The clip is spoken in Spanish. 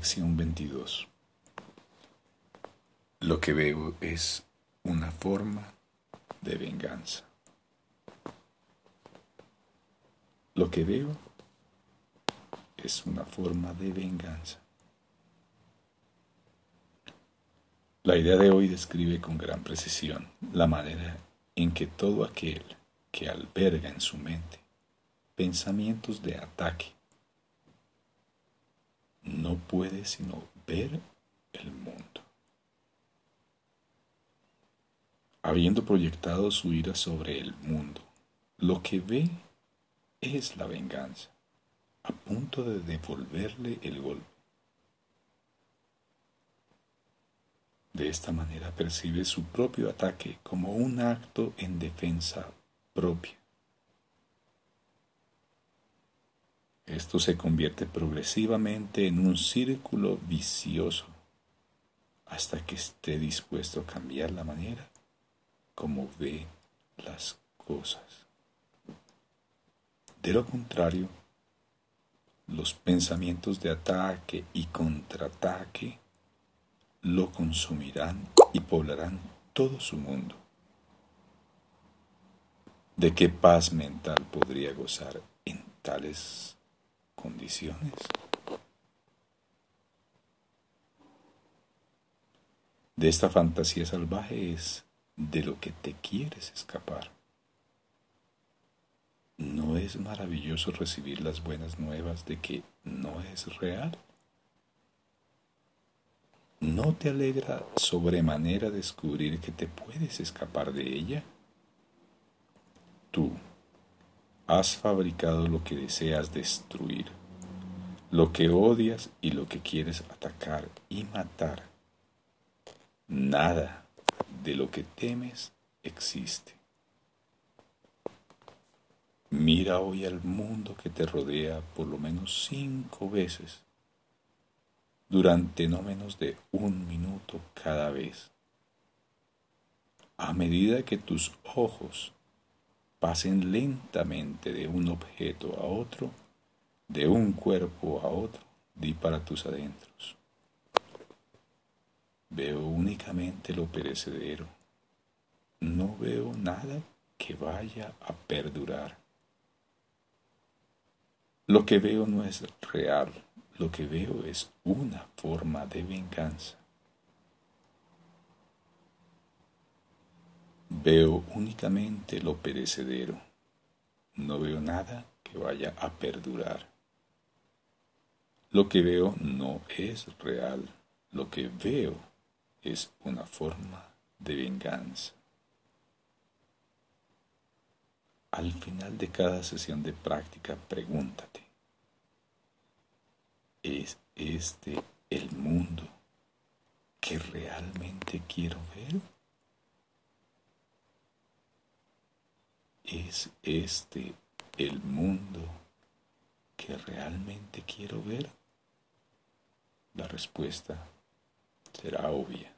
Lección 22. Lo que veo es una forma de venganza. Lo que veo es una forma de venganza. La idea de hoy describe con gran precisión la manera en que todo aquel que alberga en su mente pensamientos de ataque no puede sino ver el mundo. Habiendo proyectado su ira sobre el mundo, lo que ve es la venganza, a punto de devolverle el golpe. De esta manera percibe su propio ataque como un acto en defensa propia. Esto se convierte progresivamente en un círculo vicioso hasta que esté dispuesto a cambiar la manera como ve las cosas. De lo contrario, los pensamientos de ataque y contraataque lo consumirán y poblarán todo su mundo. ¿De qué paz mental podría gozar en tales condiciones. De esta fantasía salvaje es de lo que te quieres escapar. ¿No es maravilloso recibir las buenas nuevas de que no es real? ¿No te alegra sobremanera descubrir que te puedes escapar de ella? Tú, Has fabricado lo que deseas destruir, lo que odias y lo que quieres atacar y matar. Nada de lo que temes existe. Mira hoy al mundo que te rodea por lo menos cinco veces durante no menos de un minuto cada vez. A medida que tus ojos pasen lentamente de un objeto a otro, de un cuerpo a otro, di para tus adentros. Veo únicamente lo perecedero. No veo nada que vaya a perdurar. Lo que veo no es real, lo que veo es una forma de venganza. Veo únicamente lo perecedero. No veo nada que vaya a perdurar. Lo que veo no es real. Lo que veo es una forma de venganza. Al final de cada sesión de práctica, pregúntate, ¿es este el mundo que realmente quiero ver? ¿Es este el mundo que realmente quiero ver? La respuesta será obvia.